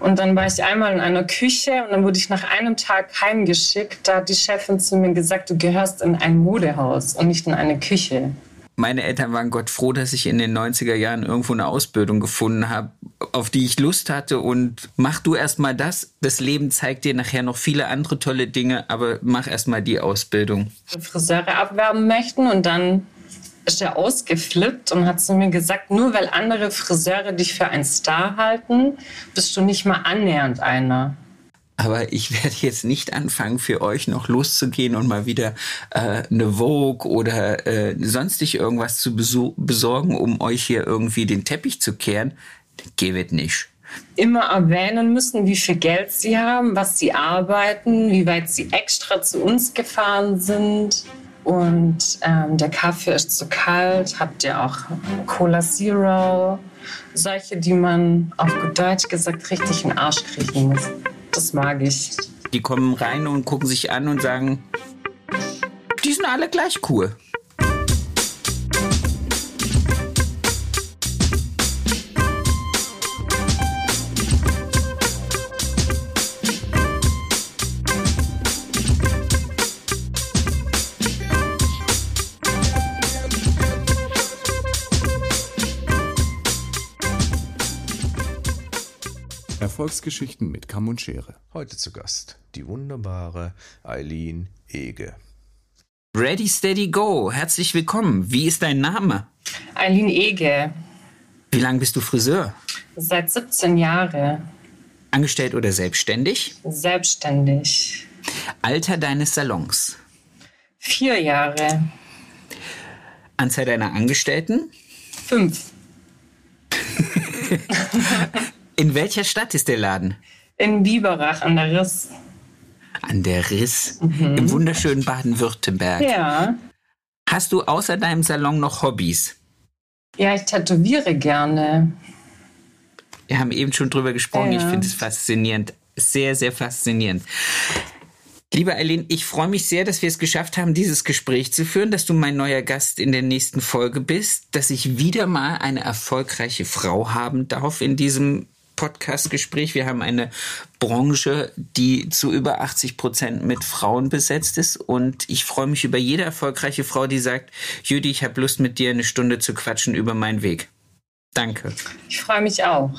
Und dann war ich einmal in einer Küche und dann wurde ich nach einem Tag heimgeschickt. Da hat die Chefin zu mir gesagt, du gehörst in ein Modehaus und nicht in eine Küche. Meine Eltern waren Gott froh, dass ich in den 90er Jahren irgendwo eine Ausbildung gefunden habe, auf die ich Lust hatte. Und mach du erst mal das. Das Leben zeigt dir nachher noch viele andere tolle Dinge, aber mach erst mal die Ausbildung. Friseure abwerben möchten und dann ist er ausgeflippt und hat zu mir gesagt, nur weil andere Friseure dich für einen Star halten, bist du nicht mal annähernd einer. Aber ich werde jetzt nicht anfangen, für euch noch loszugehen und mal wieder äh, eine Vogue oder äh, sonstig irgendwas zu besorgen, um euch hier irgendwie den Teppich zu kehren. Geht nicht. Immer erwähnen müssen, wie viel Geld sie haben, was sie arbeiten, wie weit sie extra zu uns gefahren sind. Und ähm, der Kaffee ist zu kalt. Habt ihr auch Cola Zero? Solche, die man auf gut Deutsch gesagt richtig in den Arsch kriechen muss. Das mag ich. Die kommen rein und gucken sich an und sagen, die sind alle gleich cool. Erfolgsgeschichten mit Kamm und Schere. Heute zu Gast die wunderbare Eileen Ege. Ready, steady, go. Herzlich willkommen. Wie ist dein Name? Eileen Ege. Wie lange bist du Friseur? Seit 17 Jahren. Angestellt oder selbstständig? Selbstständig. Alter deines Salons? Vier Jahre. Anzahl deiner Angestellten? Fünf. In welcher Stadt ist der Laden? In Biberach an der Riss. An der Riss? Mhm. Im wunderschönen Baden-Württemberg. Ja. Hast du außer deinem Salon noch Hobbys? Ja, ich tätowiere gerne. Wir haben eben schon drüber gesprochen. Ja. Ich finde es faszinierend. Sehr, sehr faszinierend. Lieber Eileen, ich freue mich sehr, dass wir es geschafft haben, dieses Gespräch zu führen, dass du mein neuer Gast in der nächsten Folge bist, dass ich wieder mal eine erfolgreiche Frau haben darf in diesem Podcast-Gespräch. Wir haben eine Branche, die zu über 80 Prozent mit Frauen besetzt ist. Und ich freue mich über jede erfolgreiche Frau, die sagt, Judy, ich habe Lust mit dir eine Stunde zu quatschen über meinen Weg. Danke. Ich freue mich auch.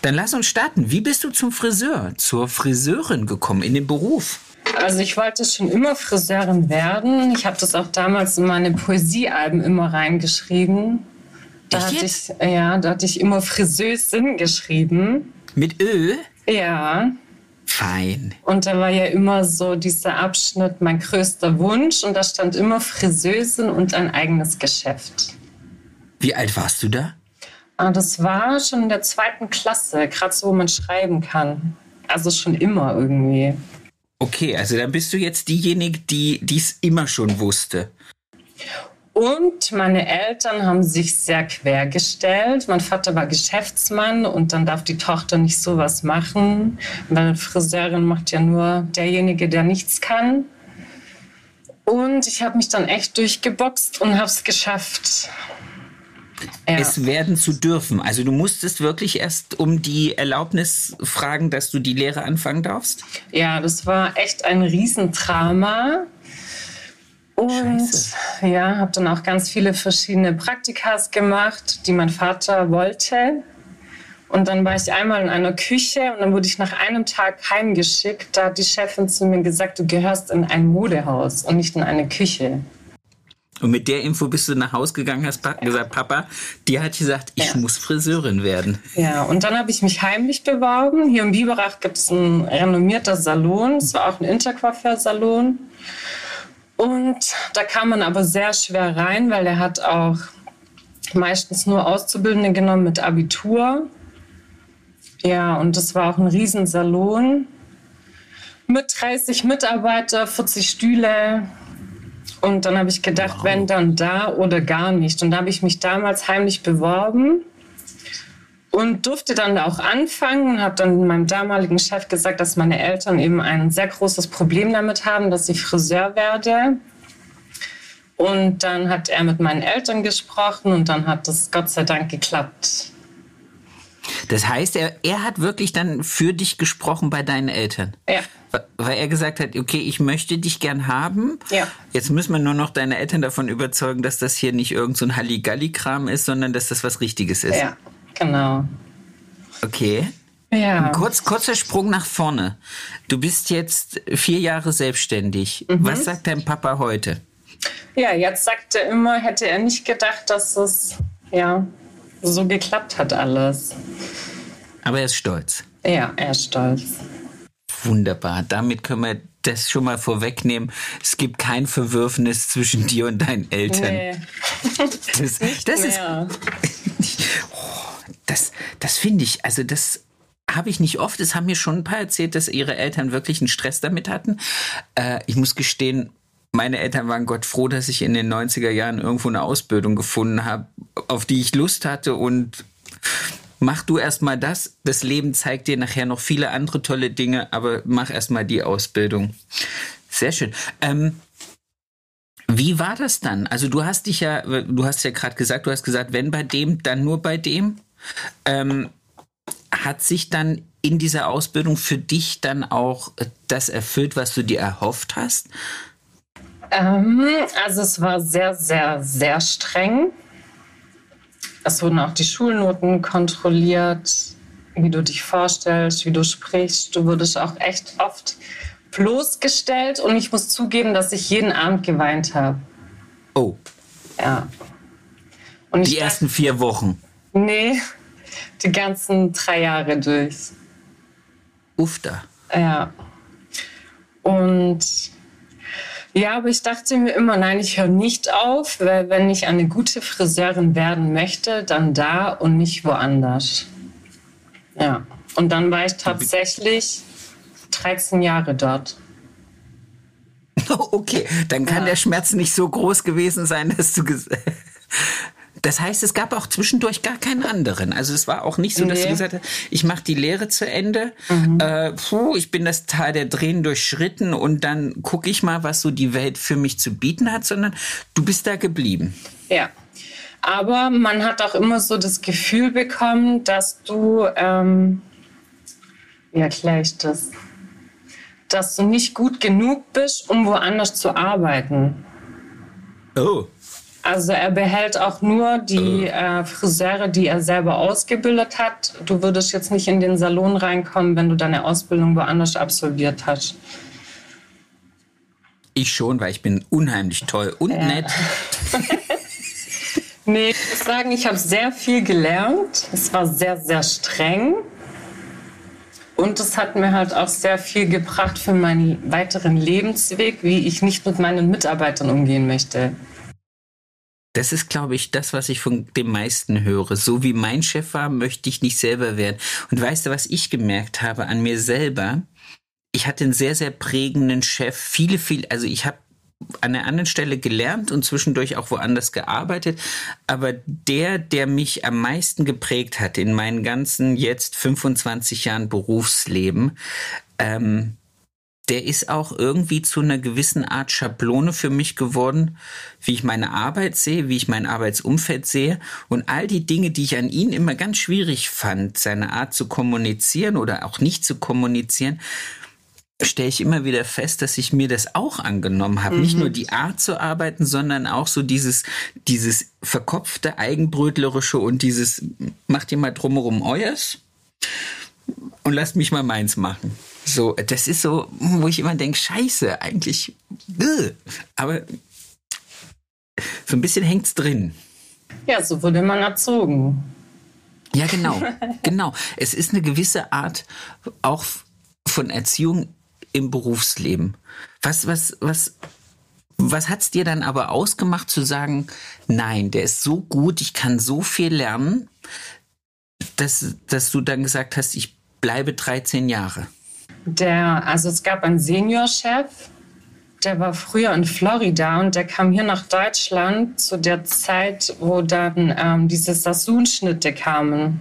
Dann lass uns starten. Wie bist du zum Friseur, zur Friseurin gekommen, in den Beruf? Also ich wollte schon immer Friseurin werden. Ich habe das auch damals in meine Poesiealben immer reingeschrieben. Da hatte ich, ja, da hatte ich immer Friseusin geschrieben. Mit Ö? Ja. Fein. Und da war ja immer so dieser Abschnitt mein größter Wunsch und da stand immer Friseusin und ein eigenes Geschäft. Wie alt warst du da? Ah, das war schon in der zweiten Klasse, gerade so, wo man schreiben kann. Also schon immer irgendwie. Okay, also dann bist du jetzt diejenige, die dies immer schon wusste. Und meine Eltern haben sich sehr quergestellt. Mein Vater war Geschäftsmann und dann darf die Tochter nicht sowas machen, weil Friseurin macht ja nur derjenige, der nichts kann. Und ich habe mich dann echt durchgeboxt und habe es geschafft. Ja. Es werden zu dürfen. Also du musstest wirklich erst um die Erlaubnis fragen, dass du die Lehre anfangen darfst? Ja, das war echt ein Riesendrama. Und Scheiße. ja, habe dann auch ganz viele verschiedene Praktikas gemacht, die mein Vater wollte. Und dann war ich einmal in einer Küche und dann wurde ich nach einem Tag heimgeschickt. Da hat die Chefin zu mir gesagt, du gehörst in ein Modehaus und nicht in eine Küche. Und mit der Info bist du nach Hause gegangen, hast ja. gesagt, Papa, die hat gesagt, ich ja. muss Friseurin werden. Ja, und dann habe ich mich heimlich beworben. Hier im Biberach gibt es einen renommierter Salon. Es war auch ein Intercoiffeur-Salon. Und da kam man aber sehr schwer rein, weil er hat auch meistens nur Auszubildende genommen mit Abitur. Ja, und das war auch ein Riesensalon mit 30 Mitarbeiter, 40 Stühle. Und dann habe ich gedacht, wow. wenn dann da oder gar nicht. Und da habe ich mich damals heimlich beworben und durfte dann da auch anfangen und habe dann meinem damaligen Chef gesagt, dass meine Eltern eben ein sehr großes Problem damit haben, dass ich Friseur werde. Und dann hat er mit meinen Eltern gesprochen und dann hat das Gott sei Dank geklappt. Das heißt, er, er hat wirklich dann für dich gesprochen bei deinen Eltern. Ja. Weil er gesagt hat, okay, ich möchte dich gern haben. Ja. Jetzt müssen wir nur noch deine Eltern davon überzeugen, dass das hier nicht irgend so ein Halligalli-Kram ist, sondern dass das was Richtiges ist. Ja, genau. Okay. Ja. Kurz, kurzer Sprung nach vorne. Du bist jetzt vier Jahre selbstständig. Mhm. Was sagt dein Papa heute? Ja, jetzt sagt er immer, hätte er nicht gedacht, dass es ja so geklappt hat alles. Aber er ist stolz. Ja, er ist stolz. Wunderbar. Damit können wir das schon mal vorwegnehmen. Es gibt kein Verwürfnis zwischen dir und deinen Eltern. Nee. Das, das ist. Oh, das, das finde ich, also das habe ich nicht oft. Es haben mir schon ein paar erzählt, dass ihre Eltern wirklich einen Stress damit hatten. Äh, ich muss gestehen, meine Eltern waren Gott froh, dass ich in den 90er Jahren irgendwo eine Ausbildung gefunden habe, auf die ich Lust hatte und mach du erstmal das. Das Leben zeigt dir nachher noch viele andere tolle Dinge, aber mach erstmal die Ausbildung. Sehr schön. Ähm, wie war das dann? Also du hast dich ja, du hast ja gerade gesagt, du hast gesagt, wenn bei dem, dann nur bei dem. Ähm, hat sich dann in dieser Ausbildung für dich dann auch das erfüllt, was du dir erhofft hast? Ähm, also es war sehr, sehr, sehr streng. Es wurden auch die Schulnoten kontrolliert, wie du dich vorstellst, wie du sprichst. Du wurdest auch echt oft bloßgestellt und ich muss zugeben, dass ich jeden Abend geweint habe. Oh, Ja. Und die ersten vier Wochen. Nee, die ganzen drei Jahre durch. Uff da. Ja. Und ja, aber ich dachte mir immer, nein, ich höre nicht auf, weil wenn ich eine gute Friseurin werden möchte, dann da und nicht woanders. Ja. Und dann war ich tatsächlich 13 Jahre dort. Okay, dann kann Ja. der Schmerz nicht so groß gewesen sein, dass du ges Das heißt, es gab auch zwischendurch gar keinen anderen. Also es war auch nicht so, dass du Nee. gesagt hast, ich mache die Lehre zu Ende, äh, puh, ich bin das Tal der Tränen durchschritten und dann gucke ich mal, was so die Welt für mich zu bieten hat, sondern du bist da geblieben. Ja. Aber man hat auch immer so das Gefühl bekommen, dass du, ähm, wie erkläre ich das? Dass du nicht gut genug bist, um woanders zu arbeiten. Oh. Also er behält auch nur die äh, Friseure, die er selber ausgebildet hat. Du würdest jetzt nicht in den Salon reinkommen, wenn du deine Ausbildung woanders absolviert hast. Ich schon, weil ich bin unheimlich toll und nett. Nee, ich muss sagen, ich habe sehr viel gelernt. Es war sehr, sehr streng. Und es hat mir halt auch sehr viel gebracht für meinen weiteren Lebensweg, wie ich nicht mit meinen Mitarbeitern umgehen möchte. Das ist, glaube ich, das, was ich von den meisten höre. So wie mein Chef war, möchte ich nicht selber werden. Und weißt du, was ich gemerkt habe an mir selber? Ich hatte einen sehr, sehr prägenden Chef. Viele, viel, also ich habe an einer anderen Stelle gelernt und zwischendurch auch woanders gearbeitet. Aber der, der mich am meisten geprägt hat in meinen ganzen jetzt 25 Jahren Berufsleben, ähm, der ist auch irgendwie zu einer gewissen Art Schablone für mich geworden, wie ich meine Arbeit sehe, wie ich mein Arbeitsumfeld sehe und all die Dinge, die ich an ihn immer ganz schwierig fand, seine Art zu kommunizieren oder auch nicht zu kommunizieren, stelle ich immer wieder fest, dass ich mir das auch angenommen habe. Nicht nur die Art zu arbeiten, sondern auch so dieses, dieses verkopfte, eigenbrötlerische und dieses, macht ihr mal drumherum euers und lasst mich mal meins machen. So, das ist so, wo ich immer denke, scheiße, eigentlich, äh, aber so ein bisschen hängt's drin. Ja, so wurde man erzogen. Ja, genau, genau. Es ist eine gewisse Art auch von Erziehung im Berufsleben. Was, was, was, was hat's dir dann aber ausgemacht zu sagen, nein, der ist so gut, ich kann so viel lernen, dass, dass du dann gesagt hast, ich bleibe 13 Jahre. Der, also es gab einen Seniorchef, der war früher in Florida und der kam hier nach Deutschland zu der Zeit, wo dann ähm, diese Sassoon-Schnitte kamen.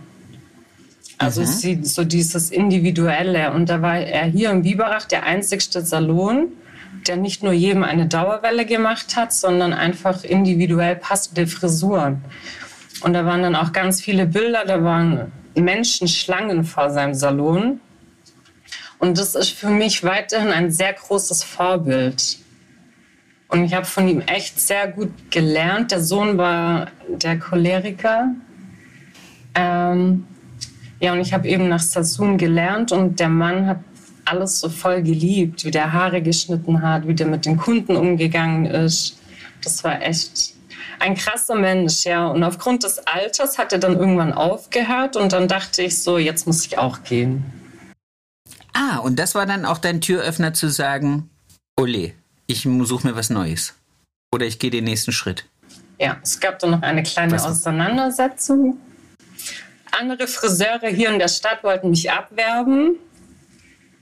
Also sie, so dieses Individuelle. Und da war er hier in Biberach der einzigste Salon, der nicht nur jedem eine Dauerwelle gemacht hat, sondern einfach individuell passende Frisuren. Und da waren dann auch ganz viele Bilder, da waren Menschenschlangen vor seinem Salon. Und das ist für mich weiterhin ein sehr großes Vorbild. Und ich habe von ihm echt sehr gut gelernt. Der Sohn war der Choleriker. Ähm, ja, und ich habe eben nach Sassoon gelernt und der Mann hat alles so voll geliebt, wie der Haare geschnitten hat, wie der mit den Kunden umgegangen ist. Das war echt ein krasser Mensch, ja. Und aufgrund des Alters hat er dann irgendwann aufgehört und dann dachte ich so, jetzt muss ich auch gehen. Ah, und das war dann auch dein Türöffner zu sagen, Ole, ich suche mir was Neues. Oder ich gehe den nächsten Schritt. Ja, es gab dann noch eine kleine was? Auseinandersetzung. Andere Friseure hier in der Stadt wollten mich abwerben.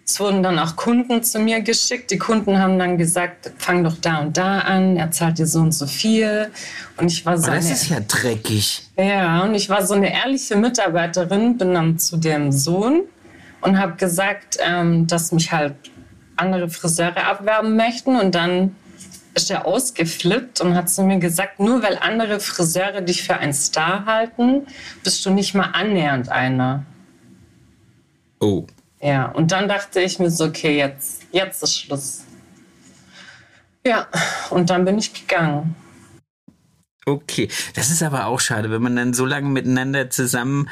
Es wurden dann auch Kunden zu mir geschickt. Die Kunden haben dann gesagt, fang doch da und da an, er zahlt dir so und so viel. Und ich war so. Oh, das eine, ist ja dreckig. Ja, und ich war so eine ehrliche Mitarbeiterin, bin dann zu dem Sohn und habe gesagt, ähm, dass mich halt andere Friseure abwerben möchten. Und dann ist er ausgeflippt und hat zu mir gesagt, nur weil andere Friseure dich für einen Star halten, bist du nicht mal annähernd einer. Oh. Ja, und dann dachte ich mir so, okay, jetzt, jetzt ist Schluss. Ja, und dann bin ich gegangen. Okay, das ist aber auch schade, wenn man dann so lange miteinander zusammen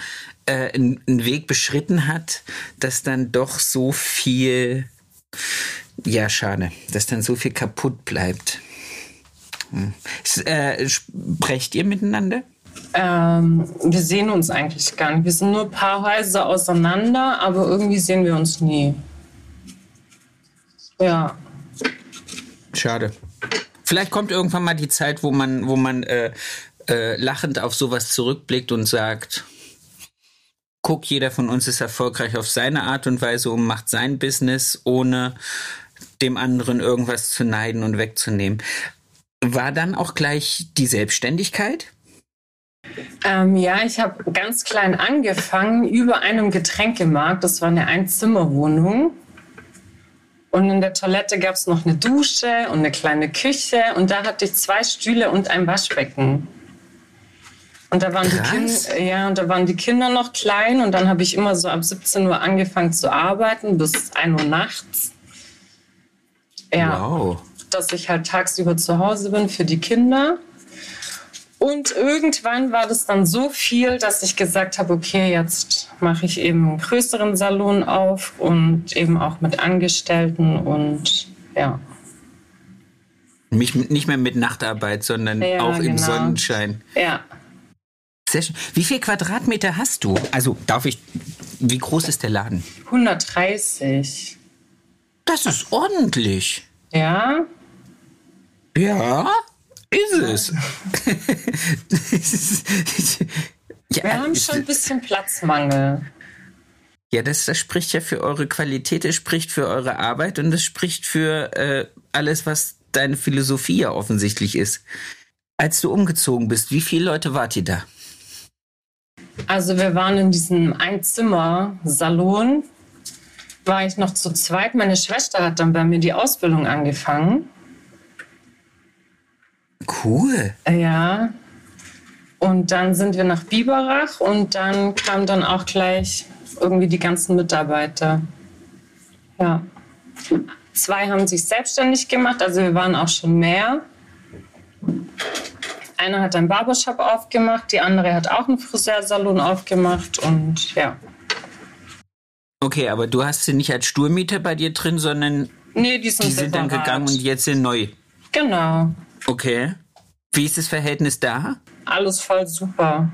äh, einen, einen Weg beschritten hat, dass dann doch so viel, ja, schade, dass dann so viel kaputt bleibt. Hm. Äh, sprecht ihr miteinander? Ähm, wir sehen uns eigentlich gar nicht. Wir sind nur ein paar Häuser auseinander, aber irgendwie sehen wir uns nie. Ja. Schade. Vielleicht kommt irgendwann mal die Zeit, wo man, wo man äh, äh, lachend auf sowas zurückblickt und sagt, guck, jeder von uns ist erfolgreich auf seine Art und Weise und macht sein Business, ohne dem anderen irgendwas zu neiden und wegzunehmen. War dann auch gleich die Selbstständigkeit? Ähm, ja, ich habe ganz klein angefangen über einem Getränkemarkt. Das war eine Einzimmerwohnung. Und in der Toilette gab es noch eine Dusche und eine kleine Küche. Und da hatte ich zwei Stühle und ein Waschbecken. Und da waren, die, kind ja, und da waren die Kinder noch klein. Und dann habe ich immer so ab 17 Uhr angefangen zu arbeiten bis 1 Uhr nachts. Ja, wow. Dass ich halt tagsüber zu Hause bin für die Kinder. Und irgendwann war das dann so viel, dass ich gesagt habe, okay, jetzt mache ich eben einen größeren Salon auf und eben auch mit Angestellten und ja. Mich nicht mehr mit Nachtarbeit, sondern ja, auch im genau. Sonnenschein. Ja. Sehr schön. Wie viel Quadratmeter hast du? Also darf ich, wie groß ist der Laden? 130. Das ist ordentlich. Ja. Ja? Ist es. ja, Wir haben schon ein bisschen Platzmangel. Ja, das, das spricht ja für eure Qualität, das spricht für eure Arbeit und das spricht für äh, alles, was deine Philosophie ja offensichtlich ist. Als du umgezogen bist, wie viele Leute wart ihr da? Also wir waren in diesem Einzimmer-Salon, war ich noch zu zweit. Meine Schwester hat dann bei mir die Ausbildung angefangen. Cool. Ja. Und dann sind wir nach Biberach und dann kamen dann auch gleich irgendwie die ganzen Mitarbeiter. Ja. Zwei haben sich selbstständig gemacht, also wir waren auch schon mehr. Einer hat einen Barbershop aufgemacht, die andere hat auch einen Friseursalon aufgemacht und ja. Okay, aber du hast sie nicht als Sturmieter bei dir drin, sondern nee, die sind, die sind dann gegangen und jetzt sind neu. Genau. Okay. Wie ist das Verhältnis da? Alles voll super.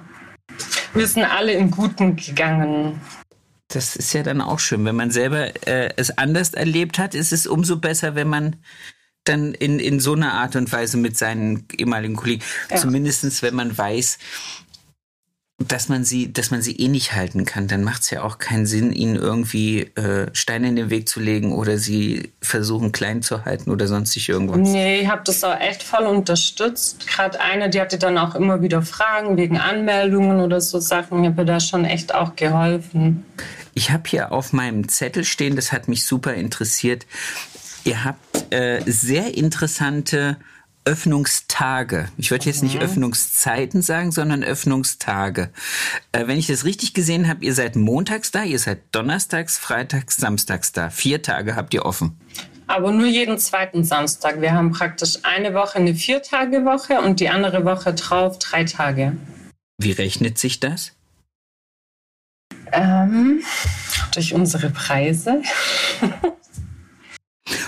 Wir sind alle im Guten gegangen. Das ist ja dann auch schön. Wenn man selber äh, es anders erlebt hat, ist es umso besser, wenn man dann in, in so einer Art und Weise mit seinen ehemaligen Kollegen, ja. zumindest wenn man weiß, dass man sie, dass man sie eh nicht halten kann, dann macht es ja auch keinen Sinn, ihnen irgendwie äh, Steine in den Weg zu legen oder sie versuchen klein zu halten oder sonstig irgendwas. Nee, ich habe das auch echt voll unterstützt. Gerade eine, die hatte dann auch immer wieder Fragen wegen Anmeldungen oder so Sachen. Ich habe da schon echt auch geholfen. Ich habe hier auf meinem Zettel stehen, das hat mich super interessiert. Ihr habt äh, sehr interessante Öffnungstage. Ich würde jetzt nicht mhm. Öffnungszeiten sagen, sondern Öffnungstage. Äh, wenn ich das richtig gesehen habe, ihr seid montags da, ihr seid donnerstags, freitags, samstags da. Vier Tage habt ihr offen. Aber nur jeden zweiten Samstag. Wir haben praktisch eine Woche eine Viertagewoche und die andere Woche drauf drei Tage. Wie rechnet sich das? Ähm, durch unsere Preise.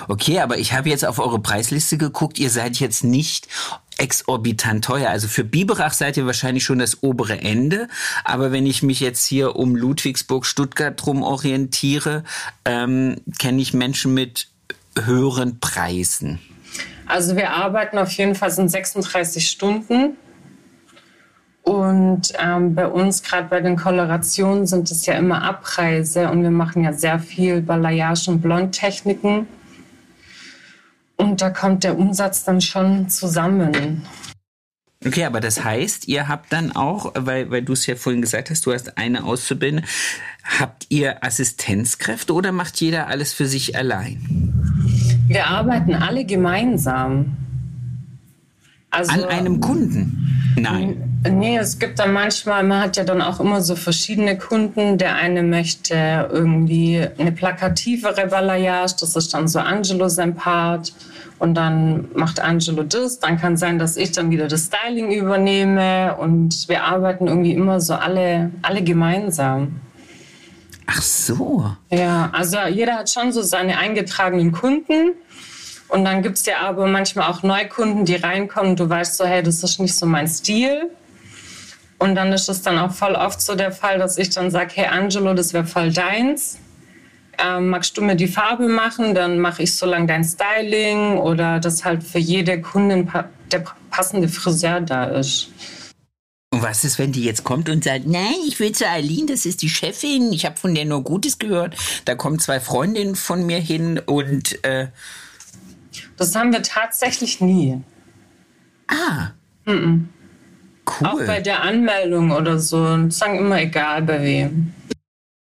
Okay, aber ich habe jetzt auf eure Preisliste geguckt. Ihr seid jetzt nicht exorbitant teuer. Also für Biberach seid ihr wahrscheinlich schon das obere Ende. Aber wenn ich mich jetzt hier um Ludwigsburg, Stuttgart drum orientiere, ähm, kenne ich Menschen mit höheren Preisen. Also wir arbeiten auf jeden Fall in 36 Stunden. Und ähm, bei uns, gerade bei den Kolorationen, sind es ja immer Abreise und wir machen ja sehr viel Balayage und Blondtechniken. Und da kommt der Umsatz dann schon zusammen. Okay, aber das heißt, ihr habt dann auch, weil, weil du es ja vorhin gesagt hast, du hast eine Auszubildende, habt ihr Assistenzkräfte oder macht jeder alles für sich allein? Wir arbeiten alle gemeinsam. Also, An einem Kunden? Nein. Nee, es gibt dann manchmal, man hat ja dann auch immer so verschiedene Kunden. Der eine möchte irgendwie eine plakativere Balayage, das ist dann so Angelo sein Part. Und dann macht Angelo das. Dann kann sein, dass ich dann wieder das Styling übernehme. Und wir arbeiten irgendwie immer so alle, alle gemeinsam. Ach so. Ja, also jeder hat schon so seine eingetragenen Kunden. Und dann gibt es ja aber manchmal auch Neukunden, die reinkommen. Du weißt so, hey, das ist nicht so mein Stil. Und dann ist es dann auch voll oft so der Fall, dass ich dann sage, hey Angelo, das wäre voll deins. Ähm, magst du mir die Farbe machen? Dann mache ich so lange dein Styling oder dass halt für jede Kundin der passende Friseur da ist. Und was ist, wenn die jetzt kommt und sagt, nein, ich will zu Eileen, das ist die Chefin, ich habe von der nur Gutes gehört. Da kommen zwei Freundinnen von mir hin und... Äh das haben wir tatsächlich nie. Ah. Mm -mm. Cool. Auch bei der Anmeldung oder so. Sagen immer egal bei wem.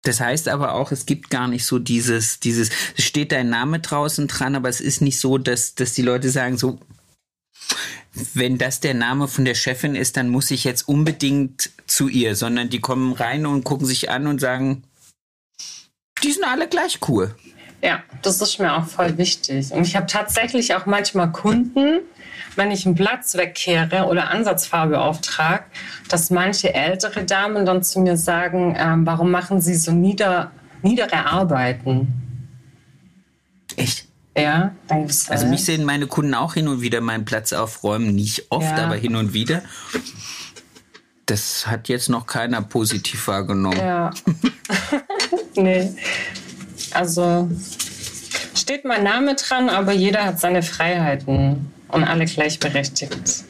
Das heißt aber auch, es gibt gar nicht so dieses, dieses, es steht dein Name draußen dran, aber es ist nicht so, dass, dass die Leute sagen, so, wenn das der Name von der Chefin ist, dann muss ich jetzt unbedingt zu ihr, sondern die kommen rein und gucken sich an und sagen, die sind alle gleich cool. Ja, das ist mir auch voll wichtig. Und ich habe tatsächlich auch manchmal Kunden, wenn ich einen Platz wegkehre oder Ansatzfarbe auftrage, dass manche ältere Damen dann zu mir sagen, ähm, warum machen Sie so nieder, niedere Arbeiten? Echt? Ja, danke. Also mich sehen meine Kunden auch hin und wieder meinen Platz aufräumen, nicht oft, ja. aber hin und wieder. Das hat jetzt noch keiner positiv wahrgenommen. Ja. nee. Also steht mein Name dran, aber jeder hat seine Freiheiten und alle gleichberechtigt.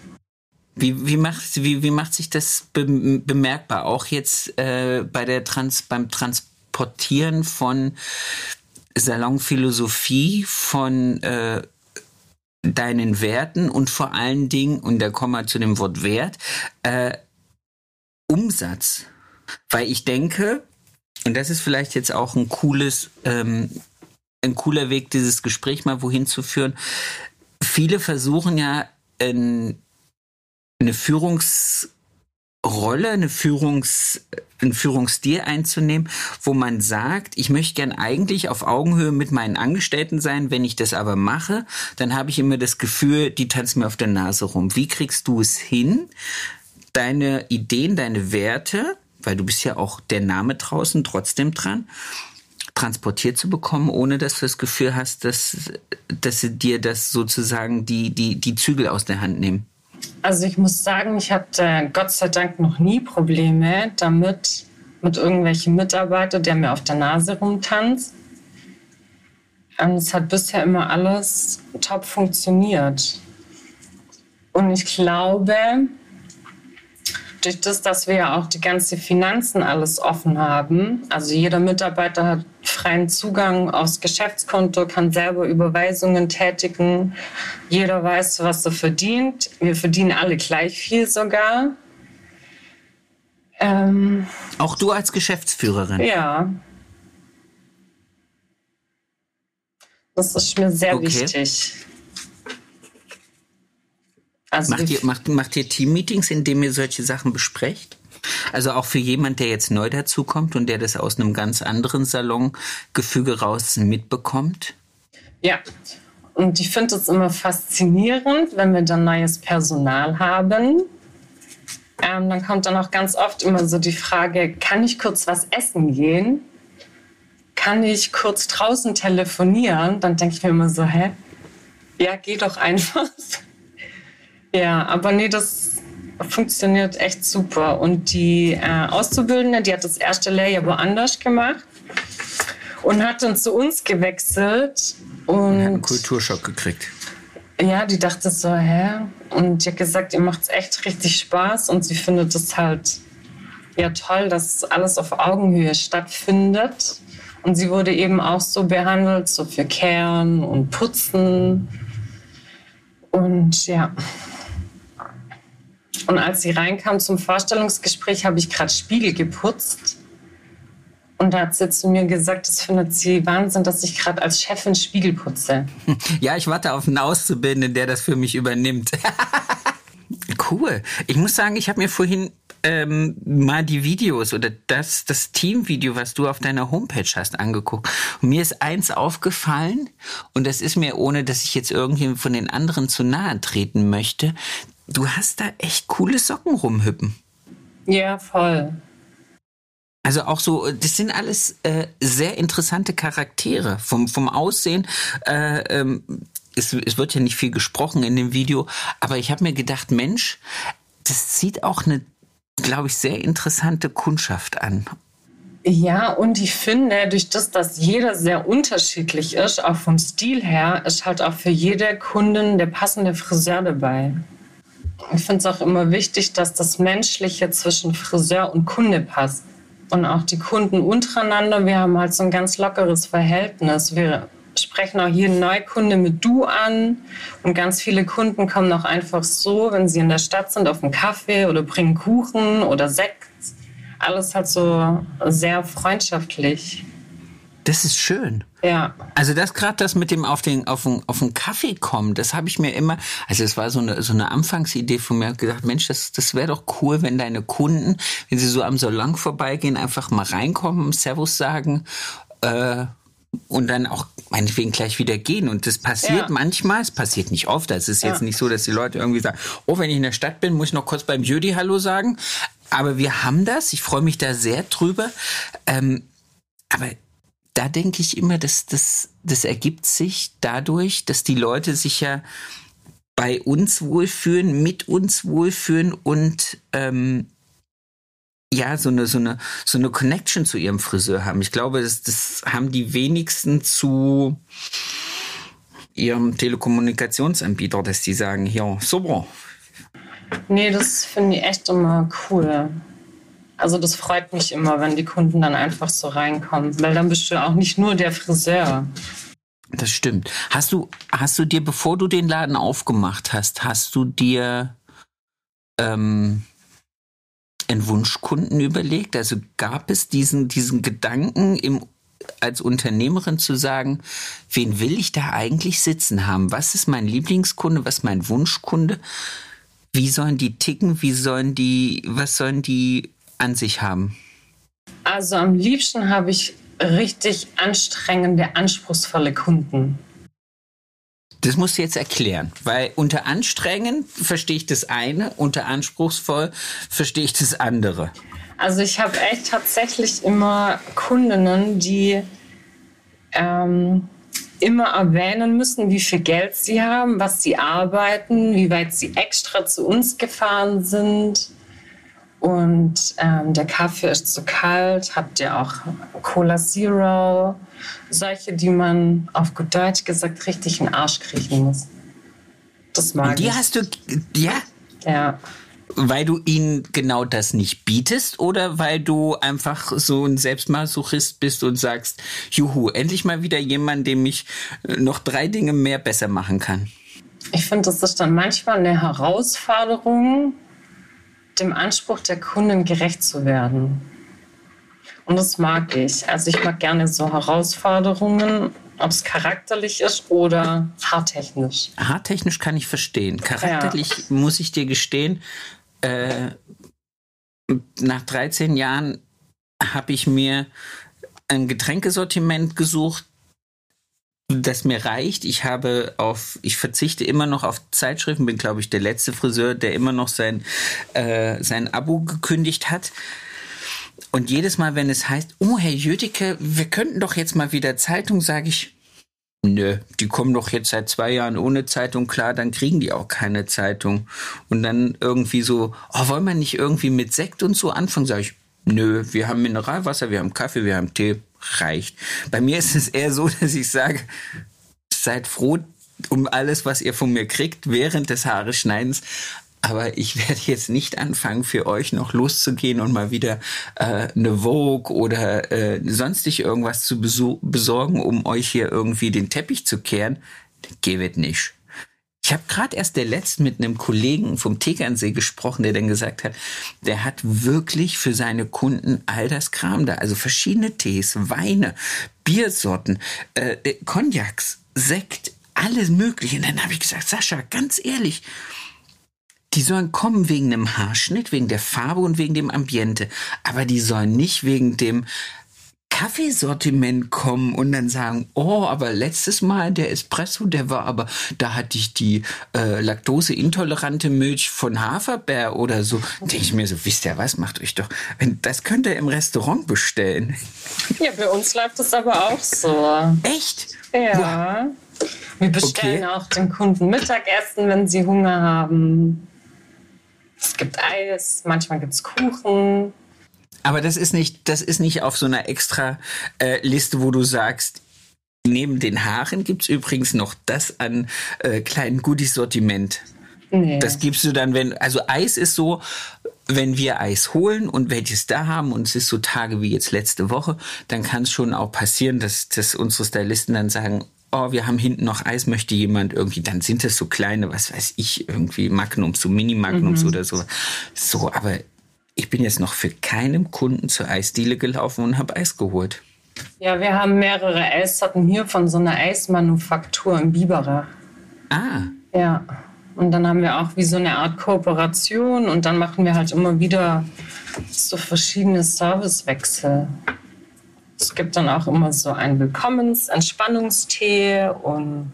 Wie, wie, macht, wie, wie macht sich das be bemerkbar? Auch jetzt äh, bei der Trans, beim Transportieren von Salonphilosophie, von äh, deinen Werten und vor allen Dingen, und da kommen wir zu dem Wort Wert, äh, Umsatz. Weil ich denke, und das ist vielleicht jetzt auch ein cooles, ähm, ein cooler Weg, dieses Gespräch mal wohin zu führen viele versuchen ja in, eine Führungsrolle, eine Führungs, einen Führungsstil einzunehmen, wo man sagt, ich möchte gern eigentlich auf Augenhöhe mit meinen Angestellten sein. Wenn ich das aber mache, dann habe ich immer das Gefühl, die tanzen mir auf der Nase rum. Wie kriegst du es hin, deine Ideen, deine Werte, weil du bist ja auch der Name draußen trotzdem dran, transportiert zu bekommen, ohne dass du das Gefühl hast, dass, dass sie dir das sozusagen die, die, die Zügel aus der Hand nehmen? Also ich muss sagen, ich hatte Gott sei Dank noch nie Probleme damit, mit irgendwelchen Mitarbeitern, der mir auf der Nase rumtanzt. Es hat bisher immer alles top funktioniert. Und ich glaube, durch das, dass wir ja auch die ganzen Finanzen alles offen haben, also jeder Mitarbeiter hat freien Zugang aufs Geschäftskonto, kann selber Überweisungen tätigen. Jeder weiß, was er verdient. Wir verdienen alle gleich viel sogar. Ähm, auch du als Geschäftsführerin? Ja. Das ist mir sehr okay. wichtig. Also macht, ihr, macht, macht ihr Teammeetings, in denen ihr solche Sachen besprecht? Also auch für jemand, der jetzt neu dazukommt und der das aus einem ganz anderen Salongefüge raus mitbekommt? Ja, und ich finde es immer faszinierend, wenn wir dann neues Personal haben. Ähm, dann kommt dann auch ganz oft immer so die Frage, kann ich kurz was essen gehen? Kann ich kurz draußen telefonieren? Dann denke ich mir immer so, hä? Ja, geh doch einfach. Ja, aber nee, das funktioniert echt super. Und die äh, Auszubildende, die hat das erste Lehrjahr woanders gemacht und hat dann zu uns gewechselt. Und einen Kulturschock gekriegt. Ja, die dachte so, hä? Und die hat gesagt, ihr macht es echt richtig Spaß und sie findet es halt ja toll, dass alles auf Augenhöhe stattfindet. Und sie wurde eben auch so behandelt, so für Kehren und Putzen. Und ja. Und als sie reinkam zum Vorstellungsgespräch, habe ich gerade Spiegel geputzt. Und da hat sie zu mir gesagt, das findet sie Wahnsinn, dass ich gerade als Chefin Spiegel putze. Ja, ich warte auf einen Auszubildenden, der das für mich übernimmt. cool. Ich muss sagen, ich habe mir vorhin ähm, mal die Videos oder das, das Teamvideo, was du auf deiner Homepage hast, angeguckt. Und mir ist eins aufgefallen, und das ist mir, ohne dass ich jetzt irgendwie von den anderen zu nahe treten möchte, du hast da echt coole Socken rumhüppen. Ja, voll. Also auch so, das sind alles äh, sehr interessante Charaktere vom, vom Aussehen. Äh, ähm, es, es wird ja nicht viel gesprochen in dem Video, aber ich habe mir gedacht, Mensch, das sieht auch eine, glaube ich, sehr interessante Kundschaft an. Ja, und ich finde, durch das, dass jeder sehr unterschiedlich ist, auch vom Stil her, ist halt auch für jede Kundin der passende Friseur dabei. Ich finde es auch immer wichtig, dass das Menschliche zwischen Friseur und Kunde passt und auch die Kunden untereinander. Wir haben halt so ein ganz lockeres Verhältnis. Wir sprechen auch jeden Neukunde mit Du an und ganz viele Kunden kommen auch einfach so, wenn sie in der Stadt sind, auf einen Kaffee oder bringen Kuchen oder Sekt. Alles halt so sehr freundschaftlich. Das ist schön. Ja. Also das gerade das mit dem auf den auf den, auf den Kaffee kommen, das habe ich mir immer, also es war so eine so eine Anfangsidee von mir, gedacht, Mensch, das das wäre doch cool, wenn deine Kunden, wenn sie so am Salon vorbeigehen, einfach mal reinkommen, Servus sagen. Äh, und dann auch meinetwegen gleich wieder gehen. Und das passiert ja. manchmal, es passiert nicht oft. Es ist jetzt ja. nicht so, dass die Leute irgendwie sagen, oh, wenn ich in der Stadt bin, muss ich noch kurz beim Judy Hallo sagen. Aber wir haben das. Ich freue mich da sehr drüber. Ähm, aber da denke ich immer, dass das, das ergibt sich dadurch, dass die Leute sich ja bei uns wohlfühlen, mit uns wohlfühlen und ähm, ja, so eine, so eine, so eine Connection zu ihrem Friseur haben. Ich glaube, das, das haben die wenigsten zu ihrem Telekommunikationsanbieter, dass die sagen, ja, super. Nee, das finde ich echt immer cool. Also das freut mich immer, wenn die Kunden dann einfach so reinkommen, weil dann bist du auch nicht nur der Friseur. Das stimmt. Hast du, hast du dir, bevor du den Laden aufgemacht hast, hast du dir ähm, einen Wunschkunden überlegt? Also gab es diesen, diesen Gedanken im, als Unternehmerin zu sagen, wen will ich da eigentlich sitzen haben? Was ist mein Lieblingskunde? Was ist mein Wunschkunde? Wie sollen die ticken? Wie sollen die, was sollen die an sich haben? Also am liebsten habe ich richtig anstrengende, anspruchsvolle Kunden. Das musst du jetzt erklären, weil unter anstrengend verstehe ich das eine, unter anspruchsvoll verstehe ich das andere. Also ich habe echt tatsächlich immer Kundinnen, die ähm, immer erwähnen müssen, wie viel Geld sie haben, was sie arbeiten, wie weit sie extra zu uns gefahren sind. Und ähm, der Kaffee ist zu kalt. Habt ihr auch Cola Zero? Solche, die man auf gut Deutsch gesagt richtig in den Arsch kriechen muss. Das mag Und die ich. hast du, ja? Ja. Weil du ihnen genau das nicht bietest oder weil du einfach so ein Selbstmasochist bist und sagst, juhu, endlich mal wieder jemand, dem ich noch drei Dinge mehr besser machen kann? Ich finde, das ist dann manchmal eine Herausforderung, dem Anspruch der Kunden gerecht zu werden. Und das mag ich. Also ich mag gerne so Herausforderungen ob es charakterlich ist oder haartechnisch. Haartechnisch kann ich verstehen. Charakterlich ja. muss ich dir gestehen, äh, nach 13 Jahren habe ich mir ein Getränkesortiment gesucht, das mir reicht. Ich habe auf, ich verzichte immer noch auf Zeitschriften, bin glaube ich der letzte Friseur, der immer noch sein, äh, sein Abo gekündigt hat. Und jedes Mal, wenn es heißt, oh Herr Jödecke, wir könnten doch jetzt mal wieder Zeitung, sage ich, nö, die kommen doch jetzt seit zwei Jahren ohne Zeitung klar, dann kriegen die auch keine Zeitung. Und dann irgendwie so, oh, wollen wir nicht irgendwie mit Sekt und so anfangen? Sage ich, nö, wir haben Mineralwasser, wir haben Kaffee, wir haben Tee, reicht. Bei mir ist es eher so, dass ich sage, seid froh um alles, was ihr von mir kriegt während des Haare schneidens. Aber ich werde jetzt nicht anfangen, für euch noch loszugehen und mal wieder äh, eine Vogue oder äh, sonstig irgendwas zu besorgen, um euch hier irgendwie den Teppich zu kehren. Geht nicht. Ich habe gerade erst der letzte mit einem Kollegen vom Tegernsee gesprochen, der dann gesagt hat, der hat wirklich für seine Kunden all das Kram da, also verschiedene Tees, Weine, Biersorten, äh, äh Cognacs, Sekt, alles Mögliche. Und dann habe ich gesagt, Sascha, ganz ehrlich, die sollen kommen wegen dem Haarschnitt, wegen der Farbe und wegen dem Ambiente, aber die sollen nicht wegen dem Kaffeesortiment kommen und dann sagen, oh, aber letztes Mal der Espresso, der war aber, da hatte ich die äh, laktoseintolerante Milch von Haferbär oder so. Denke ich mir so, wisst ihr was, macht euch doch, das könnt ihr im Restaurant bestellen. Ja, bei uns läuft das aber auch so. Echt? Ja. Wow. Wir bestellen okay. auch den Kunden Mittagessen, wenn sie Hunger haben. Es gibt Eis, manchmal gibt es Kuchen. Aber das ist nicht, das ist nicht auf so einer extra äh, Liste, wo du sagst, neben den Haaren gibt es übrigens noch das an äh, kleinen Goodies-Sortiment. Nee. Das gibst du dann, wenn, also Eis ist so, wenn wir Eis holen und welches da haben und es ist so Tage wie jetzt letzte Woche, dann kann es schon auch passieren, dass, dass unsere Stylisten dann sagen, oh, wir haben hinten noch Eis, möchte jemand irgendwie, dann sind es so kleine, was weiß ich, irgendwie Magnums, so Mini-Magnums mhm. oder so. So, aber ich bin jetzt noch für keinem Kunden zur Eisdiele gelaufen und habe Eis geholt. Ja, wir haben mehrere Eissorten hier von so einer Eismanufaktur im Biberach. Ah. Ja. Und dann haben wir auch wie so eine Art Kooperation und dann machen wir halt immer wieder so verschiedene Servicewechsel. Es gibt dann auch immer so einen Willkommens-Entspannungstee und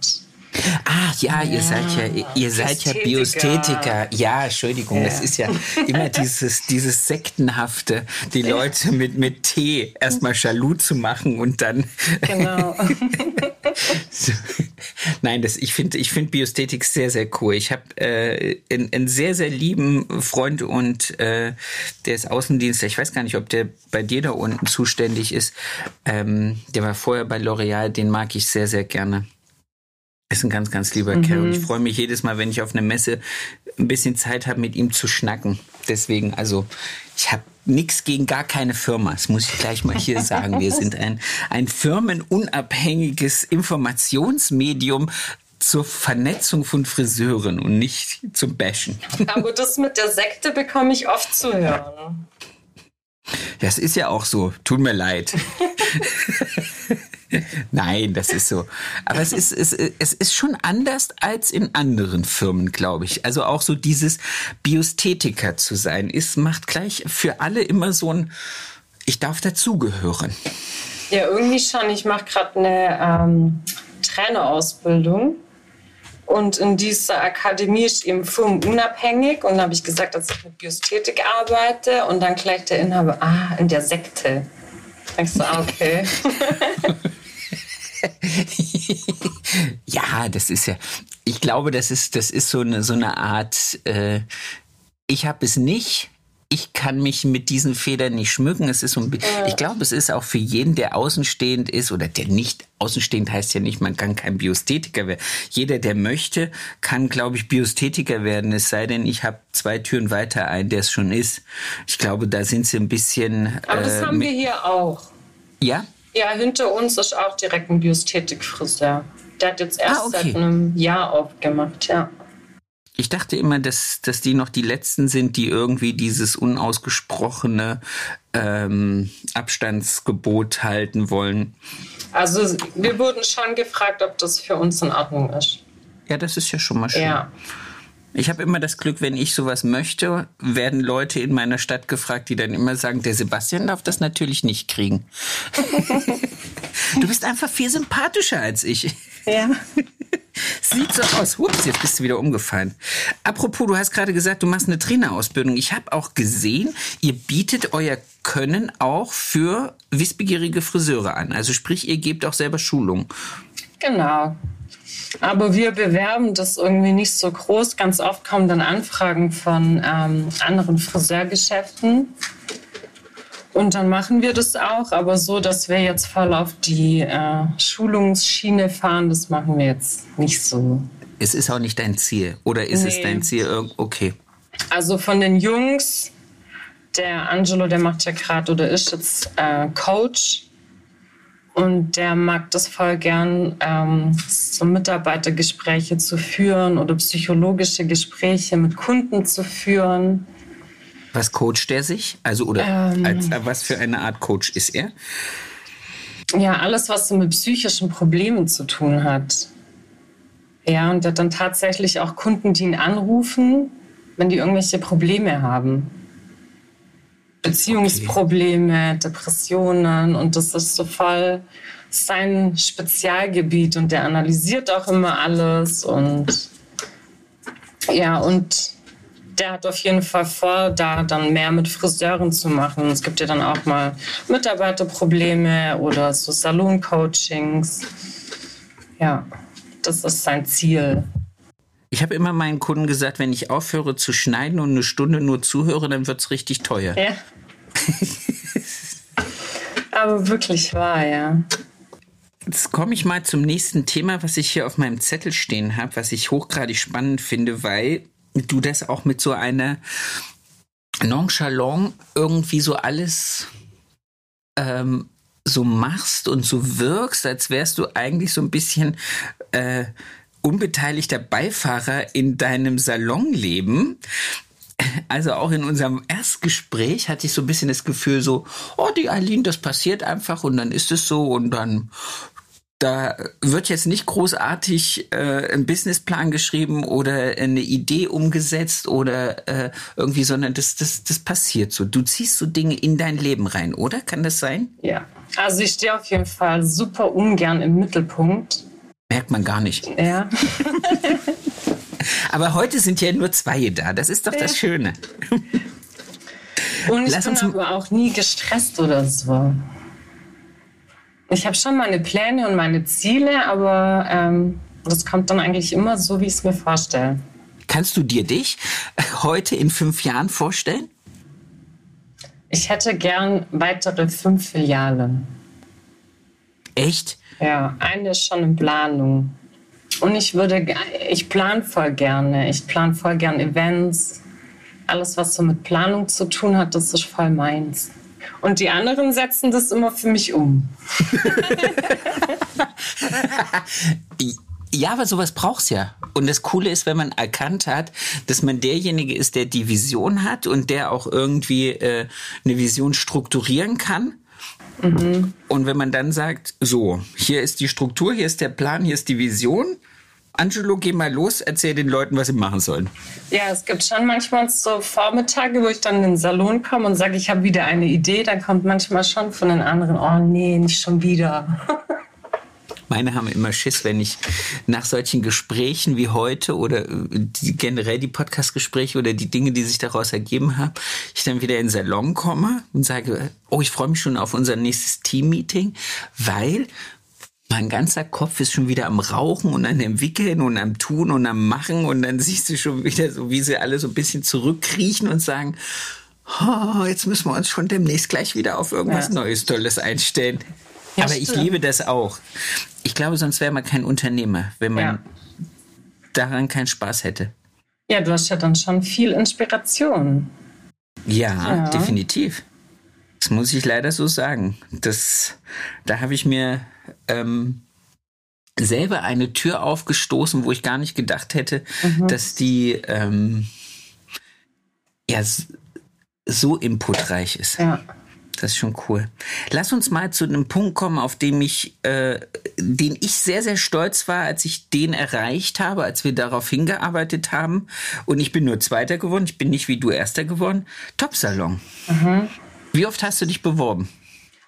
Ah, ja, ihr seid ja, ihr seid ja Biosthetiker. Ja, Entschuldigung, ja. das ist ja immer dieses, dieses Sektenhafte, die Leute mit, mit Tee erstmal jaloux zu machen und dann. Genau. so. Nein, das, ich finde ich find Biosthetik sehr, sehr cool. Ich habe äh, einen, einen, sehr, sehr lieben Freund und äh, der ist Außendienstler. Ich weiß gar nicht, ob der bei dir da unten zuständig ist. Ähm, der war vorher bei L'Oreal, den mag ich sehr, sehr gerne. Ist ein ganz, ganz lieber mhm. Kerl. Und ich freue mich jedes Mal, wenn ich auf einer Messe ein bisschen Zeit habe, mit ihm zu schnacken. Deswegen, also, ich habe nichts gegen gar keine Firma. Das muss ich gleich mal hier sagen. Wir sind ein, ein firmenunabhängiges Informationsmedium zur Vernetzung von Friseuren und nicht zum Bashen. Aber das mit der Sekte bekomme ich oft zu hören. Das ist ja auch so. Tut mir leid. Nein, das ist so. Aber es ist, es, es ist schon anders als in anderen Firmen, glaube ich. Also auch so dieses Biosthetiker zu sein, ist, macht gleich für alle immer so ein, ich darf dazugehören. Ja, irgendwie schon. Ich mache gerade eine ähm, Trainerausbildung. Und in dieser Akademie ist eben firmenunabhängig. Und da habe ich gesagt, dass ich mit Biosthetik arbeite. Und dann gleich der Inhaber, ah, in der Sekte. Denkst du, ah, okay. ja, das ist ja, ich glaube, das ist, das ist so eine, so eine Art, äh, ich habe es nicht, ich kann mich mit diesen Federn nicht schmücken. Es ist so ein, ich glaube, es ist auch für jeden, der außenstehend ist oder der nicht außenstehend heißt ja nicht, man kann kein Biosthetiker werden. Jeder, der möchte, kann, glaube ich, Biosthetiker werden. Es sei denn, ich habe zwei Türen weiter ein, der es schon ist. Ich glaube, da sind sie ein bisschen. Aber das äh, haben wir hier auch. Ja? Ja, hinter uns ist auch direkt ein Biosthetik-Friseur. Der hat jetzt erst ah, okay. seit einem Jahr aufgemacht, ja. Ich dachte immer, dass, dass die noch die Letzten sind, die irgendwie dieses unausgesprochene ähm, Abstandsgebot halten wollen. Also wir wurden schon gefragt, ob das für uns in Ordnung ist. Ja, das ist ja schon mal schön. Ja. Ich habe immer das Glück, wenn ich sowas möchte, werden Leute in meiner Stadt gefragt, die dann immer sagen, der Sebastian darf das natürlich nicht kriegen. du bist einfach viel sympathischer als ich. Ja. Sieht so aus. Hups, jetzt bist du wieder umgefallen. Apropos, du hast gerade gesagt, du machst eine Trainerausbildung. Ich habe auch gesehen, ihr bietet euer Können auch für wissbegierige Friseure an. Also sprich, ihr gebt auch selber Schulung. Genau. Aber wir bewerben das irgendwie nicht so groß. Ganz oft kommen dann Anfragen von ähm, anderen Friseurgeschäften. Und dann machen wir das auch, aber so, dass wir jetzt voll auf die äh, Schulungsschiene fahren, das machen wir jetzt nicht so. Es ist auch nicht dein Ziel. Oder ist nee. es dein Ziel? Okay. Also von den Jungs, der Angelo, der macht ja gerade oder ist jetzt äh, Coach. Und der mag das voll gern, ähm, so Mitarbeitergespräche zu führen oder psychologische Gespräche mit Kunden zu führen. Was coacht der sich? Also, oder ähm, als, äh, was für eine Art Coach ist er? Ja, alles, was so mit psychischen Problemen zu tun hat. Ja, und der hat dann tatsächlich auch Kunden, die ihn anrufen, wenn die irgendwelche Probleme haben. Beziehungsprobleme, okay. Depressionen und das ist so voll sein Spezialgebiet und der analysiert auch immer alles und ja, und der hat auf jeden Fall vor, da dann mehr mit Friseuren zu machen. Es gibt ja dann auch mal Mitarbeiterprobleme oder so Saloncoachings. Ja, das ist sein Ziel. Ich habe immer meinen Kunden gesagt, wenn ich aufhöre zu schneiden und eine Stunde nur zuhöre, dann wird es richtig teuer. Ja. Aber wirklich wahr, ja. Jetzt komme ich mal zum nächsten Thema, was ich hier auf meinem Zettel stehen habe, was ich hochgradig spannend finde, weil du das auch mit so einer Nonchalant irgendwie so alles ähm, so machst und so wirkst, als wärst du eigentlich so ein bisschen äh, unbeteiligter Beifahrer in deinem Salonleben. Also auch in unserem Erstgespräch hatte ich so ein bisschen das Gefühl so, oh, die Aline, das passiert einfach und dann ist es so und dann da wird jetzt nicht großartig äh, ein Businessplan geschrieben oder eine Idee umgesetzt oder äh, irgendwie, sondern das, das, das passiert so. Du ziehst so Dinge in dein Leben rein, oder? Kann das sein? Ja. Also ich stehe auf jeden Fall super ungern im Mittelpunkt. Merkt man gar nicht. Ja. aber heute sind ja nur zwei da. Das ist doch das Schöne. Und ich Lass bin aber auch nie gestresst oder so. Ich habe schon meine Pläne und meine Ziele, aber ähm, das kommt dann eigentlich immer so, wie ich es mir vorstelle. Kannst du dir dich heute in fünf Jahren vorstellen? Ich hätte gern weitere fünf Filialen. Echt? Ja, eine ist schon in Planung. Und ich würde, ich plane voll gerne. Ich plane voll gern Events. Alles, was so mit Planung zu tun hat, das ist voll meins. Und die anderen setzen das immer für mich um. Ja, aber sowas braucht's ja. Und das Coole ist, wenn man erkannt hat, dass man derjenige ist, der die Vision hat und der auch irgendwie äh, eine Vision strukturieren kann. Mhm. Und wenn man dann sagt, so, hier ist die Struktur, hier ist der Plan, hier ist die Vision, Angelo, geh mal los, erzähl den Leuten, was sie machen sollen. Ja, es gibt schon manchmal so Vormittage, wo ich dann in den Salon komme und sage, ich habe wieder eine Idee. Dann kommt manchmal schon von den anderen, oh nee, nicht schon wieder. Meine haben immer Schiss, wenn ich nach solchen Gesprächen wie heute oder äh, die, generell die Podcast-Gespräche oder die Dinge, die sich daraus ergeben haben, ich dann wieder in den Salon komme und sage, oh, ich freue mich schon auf unser nächstes Team-Meeting, weil mein ganzer Kopf ist schon wieder am Rauchen und am Entwickeln und am Tun und am Machen und dann siehst du schon wieder so, wie sie alle so ein bisschen zurückkriechen und sagen, oh, jetzt müssen wir uns schon demnächst gleich wieder auf irgendwas ja. Neues, Tolles einstellen. Ja, Aber stimmt. ich liebe das auch. Ich glaube, sonst wäre man kein Unternehmer, wenn man ja. daran keinen Spaß hätte. Ja, du hast ja dann schon viel Inspiration. Ja, definitiv. Das muss ich leider so sagen. Das, da habe ich mir ähm, selber eine Tür aufgestoßen, wo ich gar nicht gedacht hätte, mhm. dass die ähm, ja so inputreich ist. Ja. Das ist schon cool. Lass uns mal zu einem Punkt kommen, auf dem ich, äh, den ich sehr, sehr stolz war, als ich den erreicht habe, als wir darauf hingearbeitet haben. Und ich bin nur Zweiter geworden. Ich bin nicht wie du Erster geworden. Top-Salon. Mhm. Wie oft hast du dich beworben?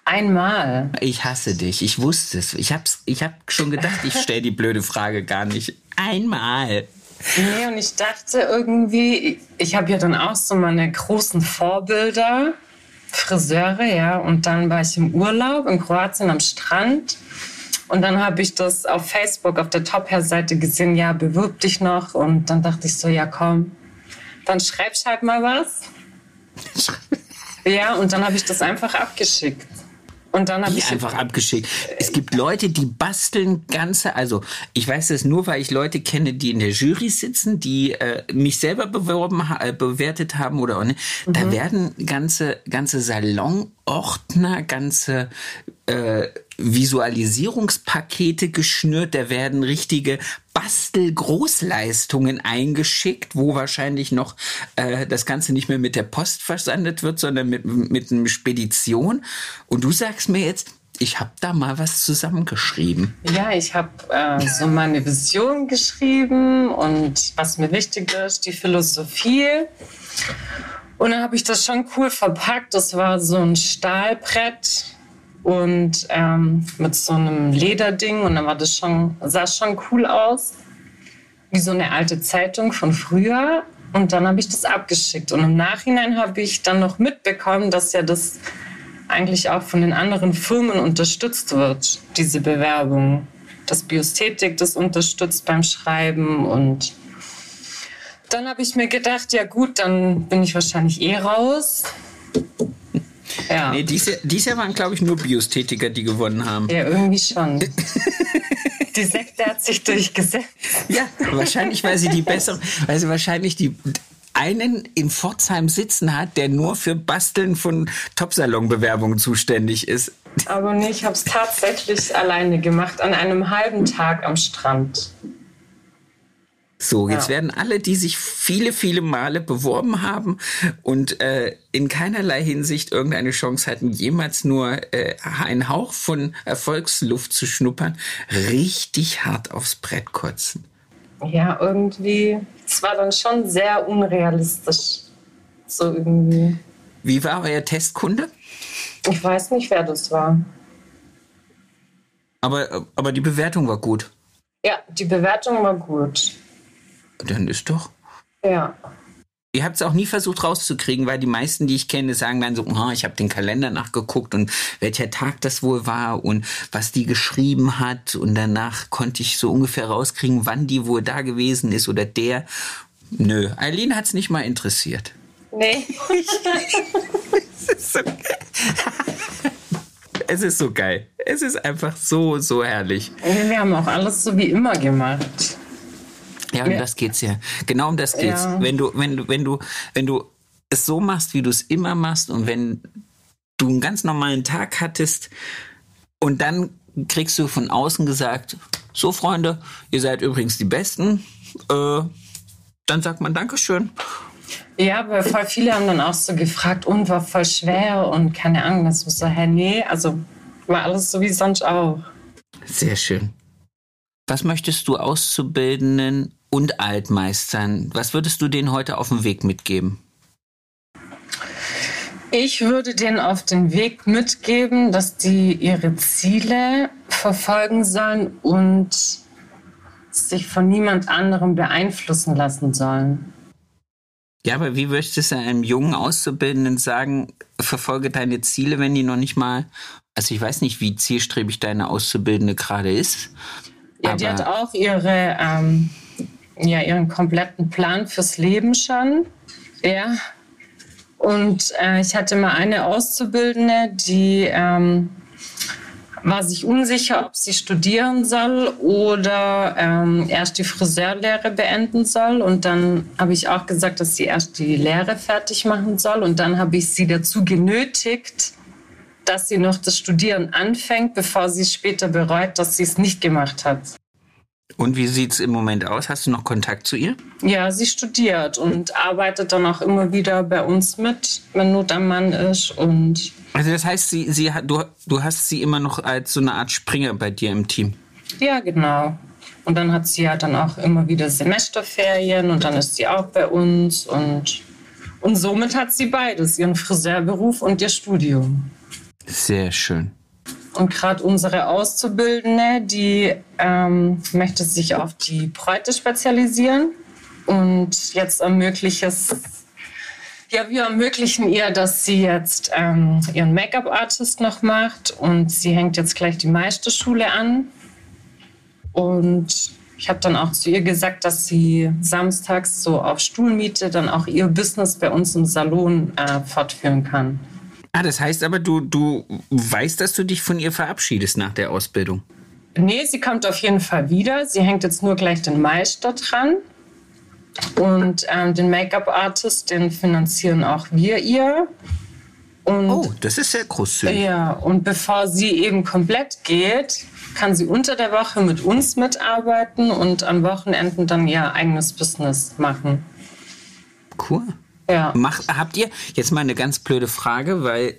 Einmal. Ich hasse dich. Ich wusste es. Ich hab's, ich hab schon gedacht, ich stelle die blöde Frage gar nicht. Einmal. Nee, und ich dachte irgendwie, ich habe ja dann auch so meine großen Vorbilder, Friseure, ja. Und dann war ich im Urlaub in Kroatien am Strand. Und dann habe ich das auf Facebook auf der Top-Hair-Seite gesehen, ja, bewirb dich noch. Und dann dachte ich so, ja, komm, dann schreibst halt mal was. ja, und dann habe ich das einfach abgeschickt. Und dann habe ich einfach abgeschickt. Es gibt Leute, die basteln ganze, also ich weiß das nur, weil ich Leute kenne, die in der Jury sitzen, die äh, mich selber beworben, äh, bewertet haben oder auch nicht. Mhm. Da werden ganze ganze Salonordner, ganze äh, Visualisierungspakete geschnürt, da werden richtige Bastelgroßleistungen eingeschickt, wo wahrscheinlich noch äh, das Ganze nicht mehr mit der Post versandet wird, sondern mit, mit einer Spedition. Und du sagst mir jetzt, ich habe da mal was zusammengeschrieben. Ja, ich habe äh, so meine Vision geschrieben und was mir wichtig ist, die Philosophie. Und dann habe ich das schon cool verpackt. Das war so ein Stahlbrett und ähm, mit so einem Lederding und dann war das schon, sah schon cool aus, wie so eine alte Zeitung von früher. Und dann habe ich das abgeschickt. Und im Nachhinein habe ich dann noch mitbekommen, dass ja das eigentlich auch von den anderen Firmen unterstützt wird, diese Bewerbung. Dass Biosthetik das unterstützt beim Schreiben. Und dann habe ich mir gedacht, ja gut, dann bin ich wahrscheinlich eh raus. Ja. Nee, dieses, dieses Jahr waren, glaube ich, nur Biosthetiker, die gewonnen haben. Ja, irgendwie schon. die Sekte hat sich durchgesetzt. Ja, wahrscheinlich, weil sie die bessere, weil sie wahrscheinlich die einen in Pforzheim sitzen hat, der nur für Basteln von Topsalon-Bewerbungen zuständig ist. Aber nee, ich habe es tatsächlich alleine gemacht, an einem halben Tag am Strand. So, jetzt ja. werden alle, die sich viele, viele Male beworben haben und äh, in keinerlei Hinsicht irgendeine Chance hatten, jemals nur äh, einen Hauch von Erfolgsluft zu schnuppern, richtig hart aufs Brett kotzen. Ja, irgendwie. Es war dann schon sehr unrealistisch. So irgendwie. Wie war euer Testkunde? Ich weiß nicht, wer das war. Aber, aber die Bewertung war gut. Ja, die Bewertung war gut. Dann ist doch. Ja. Ihr habt es auch nie versucht rauszukriegen, weil die meisten, die ich kenne, sagen dann so, oh, ich habe den Kalender nachgeguckt und welcher Tag das wohl war und was die geschrieben hat. Und danach konnte ich so ungefähr rauskriegen, wann die wohl da gewesen ist oder der. Nö, Eileen hat es nicht mal interessiert. Nee. es, ist so es ist so geil. Es ist einfach so, so herrlich. Wir haben auch alles so wie immer gemacht. Ja, um das geht's ja. Genau um das geht's. Ja. Wenn du, wenn du, wenn du, wenn du es so machst, wie du es immer machst und wenn du einen ganz normalen Tag hattest und dann kriegst du von außen gesagt, so Freunde, ihr seid übrigens die Besten, äh, dann sagt man Dankeschön. Ja, weil voll viele haben dann auch so gefragt und war voll schwer und keine Ahnung, das muss so, hä, nee, also war alles so wie sonst auch. Sehr schön. Was möchtest du Auszubildenden und Altmeistern, was würdest du denen heute auf den Weg mitgeben? Ich würde denen auf den Weg mitgeben, dass die ihre Ziele verfolgen sollen und sich von niemand anderem beeinflussen lassen sollen. Ja, aber wie möchtest du einem jungen Auszubildenden sagen, verfolge deine Ziele, wenn die noch nicht mal, also ich weiß nicht, wie zielstrebig deine Auszubildende gerade ist, ja, die hat auch ihre, ähm, ja, ihren kompletten Plan fürs Leben schon. Ja. Und äh, ich hatte mal eine Auszubildende, die ähm, war sich unsicher, ob sie studieren soll oder ähm, erst die Friseurlehre beenden soll. Und dann habe ich auch gesagt, dass sie erst die Lehre fertig machen soll. Und dann habe ich sie dazu genötigt, dass sie noch das Studieren anfängt, bevor sie später bereut, dass sie es nicht gemacht hat. Und wie sieht es im Moment aus? Hast du noch Kontakt zu ihr? Ja, sie studiert und arbeitet dann auch immer wieder bei uns mit, wenn Not am Mann ist. Und also das heißt, sie, sie hat, du, du hast sie immer noch als so eine Art Springer bei dir im Team? Ja, genau. Und dann hat sie ja dann auch immer wieder Semesterferien und dann ist sie auch bei uns und, und somit hat sie beides, ihren Friseurberuf und ihr Studium. Sehr schön. Und gerade unsere Auszubildende, die ähm, möchte sich auf die Bräute spezialisieren. Und jetzt ermöglicht es, ja, wir ermöglichen ihr, dass sie jetzt ähm, ihren Make-up-Artist noch macht. Und sie hängt jetzt gleich die Meisterschule an. Und ich habe dann auch zu ihr gesagt, dass sie samstags so auf Stuhlmiete dann auch ihr Business bei uns im Salon äh, fortführen kann. Ah, das heißt aber, du, du weißt, dass du dich von ihr verabschiedest nach der Ausbildung. Nee, sie kommt auf jeden Fall wieder. Sie hängt jetzt nur gleich den Meister dran. Und ähm, den Make-up-Artist, den finanzieren auch wir ihr. Und, oh, das ist sehr großzügig. Ja, und bevor sie eben komplett geht, kann sie unter der Woche mit uns mitarbeiten und an Wochenenden dann ihr eigenes Business machen. Cool. Ja. Macht, habt ihr, jetzt mal eine ganz blöde Frage, weil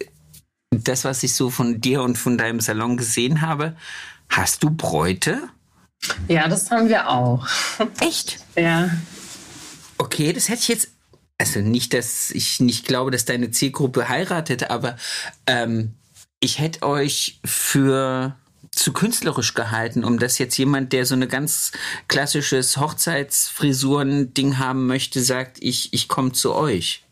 das, was ich so von dir und von deinem Salon gesehen habe, hast du Bräute? Ja, das haben wir auch. Echt? Ja. Okay, das hätte ich jetzt, also nicht, dass ich nicht glaube, dass deine Zielgruppe heiratet, aber ähm, ich hätte euch für zu künstlerisch gehalten, um das jetzt jemand, der so eine ganz klassisches Hochzeitsfrisuren-Ding haben möchte, sagt, ich, ich komme zu euch.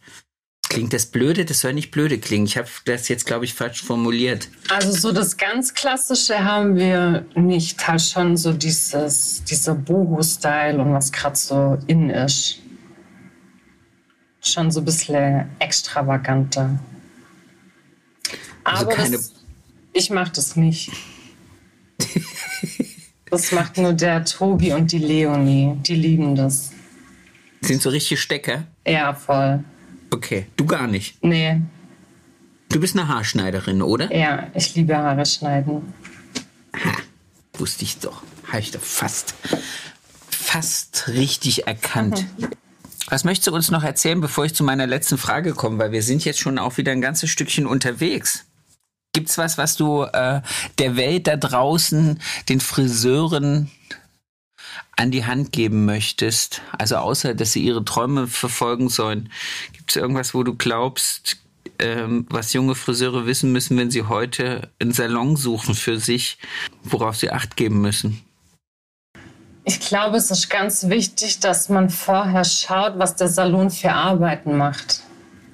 Klingt das blöde? Das soll nicht blöde klingen. Ich habe das jetzt, glaube ich, falsch formuliert. Also so das ganz Klassische haben wir nicht. Halt schon so dieses, dieser Boho-Style und was gerade so in ist. Schon so ein bisschen extravaganter. Also Aber keine... das, ich mache das nicht. Das macht nur der Tobi und die Leonie. Die lieben das. Sind so richtige Stecker? Ja, voll. Okay, du gar nicht? Nee. Du bist eine Haarschneiderin, oder? Ja, ich liebe Haare schneiden. Ha, wusste ich doch. Habe ich doch fast, fast richtig erkannt. Mhm. Was möchtest du uns noch erzählen, bevor ich zu meiner letzten Frage komme? Weil wir sind jetzt schon auch wieder ein ganzes Stückchen unterwegs. Gibt's was, was du äh, der Welt da draußen, den Friseuren an die Hand geben möchtest? Also außer, dass sie ihre Träume verfolgen sollen. Gibt es irgendwas, wo du glaubst, ähm, was junge Friseure wissen müssen, wenn sie heute einen Salon suchen für sich, worauf sie Acht geben müssen? Ich glaube, es ist ganz wichtig, dass man vorher schaut, was der Salon für Arbeiten macht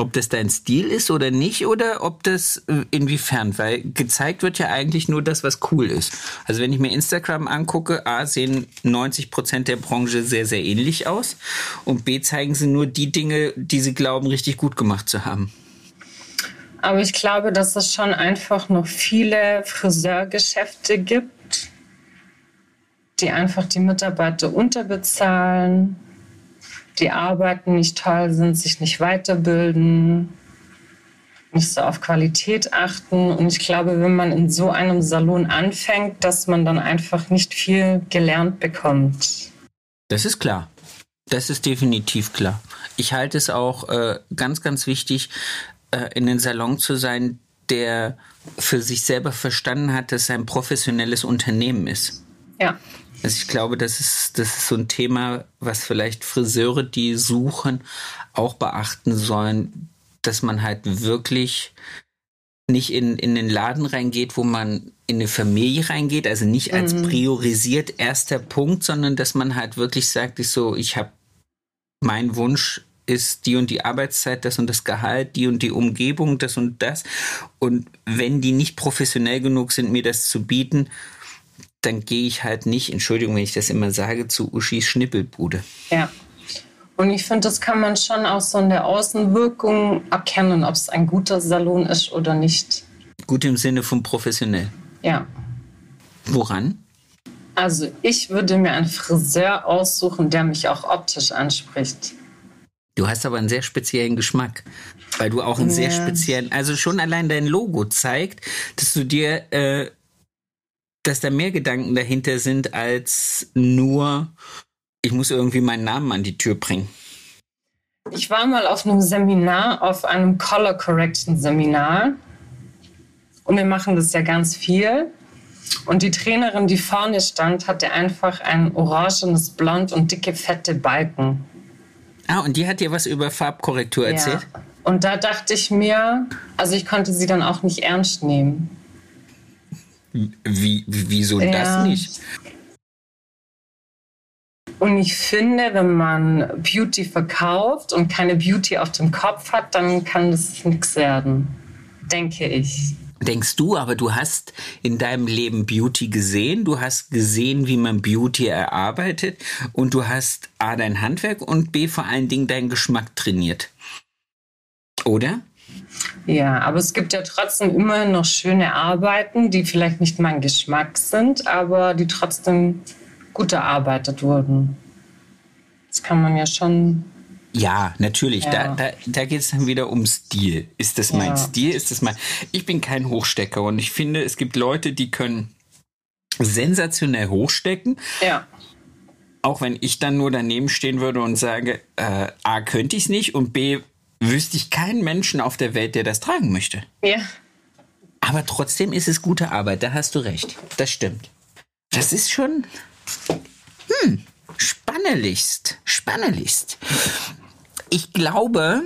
ob das dein Stil ist oder nicht oder ob das äh, inwiefern, weil gezeigt wird ja eigentlich nur das, was cool ist. Also wenn ich mir Instagram angucke, A, sehen 90 Prozent der Branche sehr, sehr ähnlich aus und B, zeigen sie nur die Dinge, die sie glauben, richtig gut gemacht zu haben. Aber ich glaube, dass es schon einfach noch viele Friseurgeschäfte gibt, die einfach die Mitarbeiter unterbezahlen die Arbeiten nicht toll sind, sich nicht weiterbilden, nicht so auf Qualität achten. Und ich glaube, wenn man in so einem Salon anfängt, dass man dann einfach nicht viel gelernt bekommt. Das ist klar. Das ist definitiv klar. Ich halte es auch äh, ganz, ganz wichtig, äh, in den Salon zu sein, der für sich selber verstanden hat, dass es ein professionelles Unternehmen ist. Ja. Also ich glaube, das ist, das ist so ein Thema, was vielleicht Friseure, die suchen, auch beachten sollen, dass man halt wirklich nicht in, in den Laden reingeht, wo man in eine Familie reingeht, also nicht als mhm. priorisiert erster Punkt, sondern dass man halt wirklich sagt, ich so, ich habe mein Wunsch ist die und die Arbeitszeit, das und das Gehalt, die und die Umgebung, das und das. Und wenn die nicht professionell genug sind, mir das zu bieten, dann gehe ich halt nicht, Entschuldigung, wenn ich das immer sage, zu Uschis Schnippelbude. Ja. Und ich finde, das kann man schon aus so einer Außenwirkung erkennen, ob es ein guter Salon ist oder nicht. Gut im Sinne von professionell. Ja. Woran? Also ich würde mir einen Friseur aussuchen, der mich auch optisch anspricht. Du hast aber einen sehr speziellen Geschmack, weil du auch einen ja. sehr speziellen, also schon allein dein Logo zeigt, dass du dir, äh, dass da mehr Gedanken dahinter sind als nur, ich muss irgendwie meinen Namen an die Tür bringen. Ich war mal auf einem Seminar, auf einem Color Correction Seminar. Und wir machen das ja ganz viel. Und die Trainerin, die vorne stand, hatte einfach ein orangenes Blond und dicke, fette Balken. Ah, und die hat dir was über Farbkorrektur erzählt? Ja. Und da dachte ich mir, also ich konnte sie dann auch nicht ernst nehmen. Wie, wieso ja. das nicht? Und ich finde, wenn man Beauty verkauft und keine Beauty auf dem Kopf hat, dann kann das nichts werden, denke ich. Denkst du, aber du hast in deinem Leben Beauty gesehen, du hast gesehen, wie man Beauty erarbeitet und du hast A dein Handwerk und B vor allen Dingen deinen Geschmack trainiert. Oder? Ja, aber es gibt ja trotzdem immer noch schöne Arbeiten, die vielleicht nicht mein Geschmack sind, aber die trotzdem gut erarbeitet wurden. Das kann man ja schon ja, natürlich. Ja. Da, da, da geht es dann wieder um Stil. Ist das mein ja. Stil? Ist das mein. Ich bin kein Hochstecker und ich finde, es gibt Leute, die können sensationell hochstecken. Ja. Auch wenn ich dann nur daneben stehen würde und sage, äh, A, könnte ich es nicht und B, wüsste ich keinen Menschen auf der Welt, der das tragen möchte. Ja. Aber trotzdem ist es gute Arbeit, da hast du recht. Das stimmt. Das ist schon. Hm. Spannelichst. Spannelichst. Ich glaube,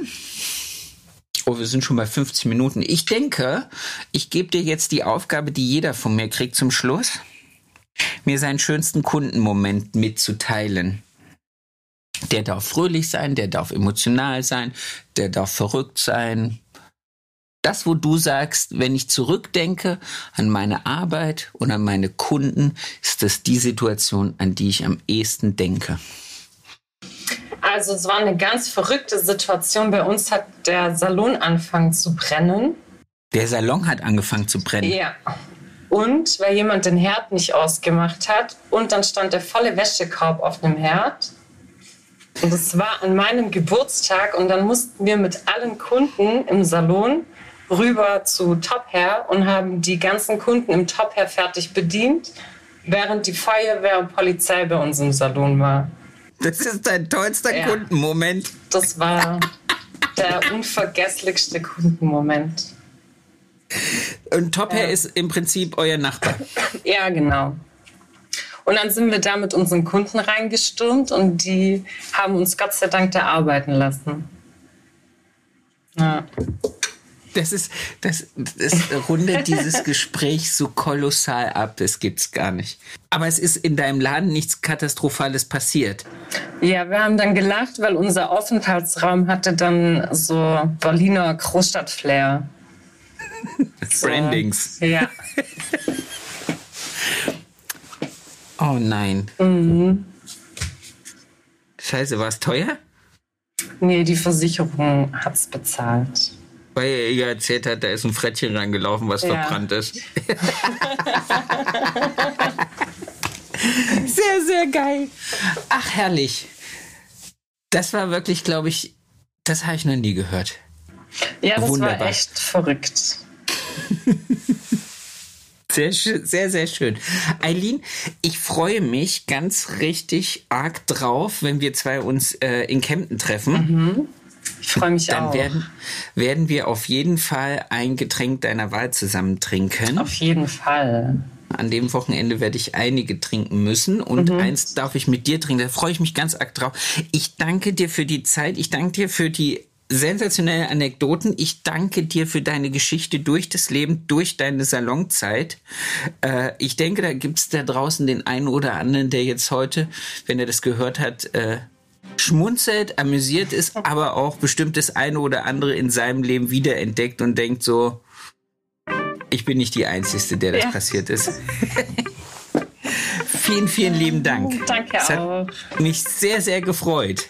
oh, wir sind schon bei 50 Minuten. Ich denke, ich gebe dir jetzt die Aufgabe, die jeder von mir kriegt zum Schluss, mir seinen schönsten Kundenmoment mitzuteilen. Der darf fröhlich sein, der darf emotional sein, der darf verrückt sein, das, wo du sagst, wenn ich zurückdenke an meine Arbeit und an meine Kunden, ist das die Situation, an die ich am ehesten denke. Also es war eine ganz verrückte Situation. Bei uns hat der Salon angefangen zu brennen. Der Salon hat angefangen zu brennen? Ja. Und weil jemand den Herd nicht ausgemacht hat und dann stand der volle Wäschekorb auf dem Herd. Und es war an meinem Geburtstag und dann mussten wir mit allen Kunden im Salon rüber zu Top Hair und haben die ganzen Kunden im Top Hair fertig bedient, während die Feuerwehr und Polizei bei uns im Salon war. Das ist dein tollster ja. Kundenmoment. Das war der unvergesslichste Kundenmoment. Und Top Hair ja. ist im Prinzip euer Nachbar. Ja, genau. Und dann sind wir da mit unseren Kunden reingestürmt und die haben uns Gott sei Dank da arbeiten lassen. Ja. Das ist, das, das rundet dieses Gespräch so kolossal ab, das gibt's gar nicht. Aber es ist in deinem Laden nichts Katastrophales passiert. Ja, wir haben dann gelacht, weil unser Aufenthaltsraum hatte dann so Berliner Großstadtflair. so, Brandings. Ja. oh nein. Mhm. Scheiße, war es teuer? Nee, die Versicherung hat's bezahlt. Weil er ihr erzählt hat, da ist ein Frettchen reingelaufen, was ja. verbrannt ist. sehr, sehr geil. Ach, herrlich. Das war wirklich, glaube ich, das habe ich noch nie gehört. Ja, das Wunderbar. war echt verrückt. Sehr, sehr, sehr schön. Eileen, ich freue mich ganz richtig arg drauf, wenn wir zwei uns äh, in Kempten treffen. Mhm. Ich freue mich Dann auch. Dann werden, werden wir auf jeden Fall ein Getränk deiner Wahl zusammen trinken. Auf jeden Fall. An dem Wochenende werde ich einige trinken müssen und mhm. eins darf ich mit dir trinken. Da freue ich mich ganz arg drauf. Ich danke dir für die Zeit. Ich danke dir für die sensationellen Anekdoten. Ich danke dir für deine Geschichte durch das Leben, durch deine Salonzeit. Äh, ich denke, da gibt es da draußen den einen oder anderen, der jetzt heute, wenn er das gehört hat, äh, schmunzelt, amüsiert ist, aber auch bestimmt das eine oder andere in seinem Leben wiederentdeckt und denkt so, ich bin nicht die Einzige, der das ja. passiert ist. vielen, vielen lieben Dank. Danke es auch. Hat mich sehr, sehr gefreut.